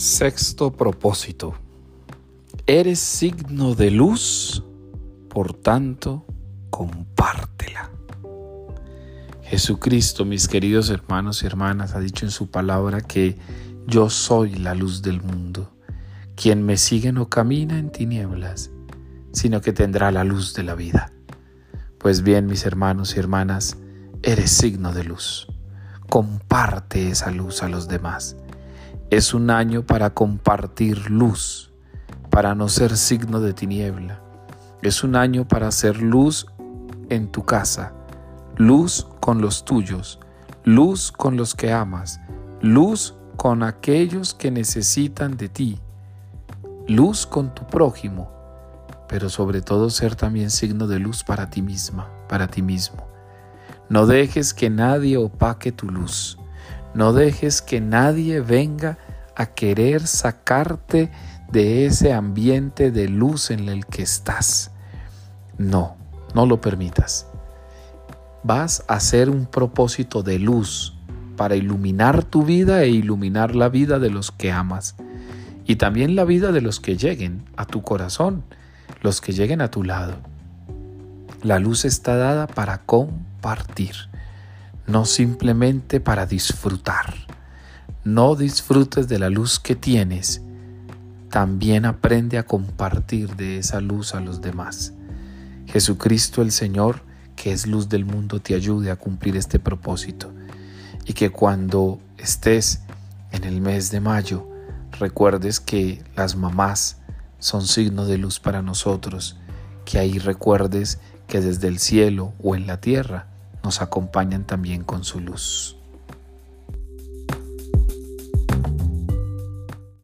Sexto propósito. Eres signo de luz, por tanto, compártela. Jesucristo, mis queridos hermanos y hermanas, ha dicho en su palabra que yo soy la luz del mundo. Quien me sigue no camina en tinieblas, sino que tendrá la luz de la vida. Pues bien, mis hermanos y hermanas, eres signo de luz. Comparte esa luz a los demás. Es un año para compartir luz, para no ser signo de tiniebla. Es un año para hacer luz en tu casa, luz con los tuyos, luz con los que amas, luz con aquellos que necesitan de ti, luz con tu prójimo, pero sobre todo ser también signo de luz para ti misma, para ti mismo. No dejes que nadie opaque tu luz. No dejes que nadie venga a querer sacarte de ese ambiente de luz en el que estás. No, no lo permitas. Vas a hacer un propósito de luz para iluminar tu vida e iluminar la vida de los que amas y también la vida de los que lleguen a tu corazón, los que lleguen a tu lado. La luz está dada para compartir no simplemente para disfrutar. No disfrutes de la luz que tienes, también aprende a compartir de esa luz a los demás. Jesucristo el Señor, que es luz del mundo, te ayude a cumplir este propósito y que cuando estés en el mes de mayo, recuerdes que las mamás son signo de luz para nosotros, que ahí recuerdes que desde el cielo o en la tierra nos acompañan también con su luz.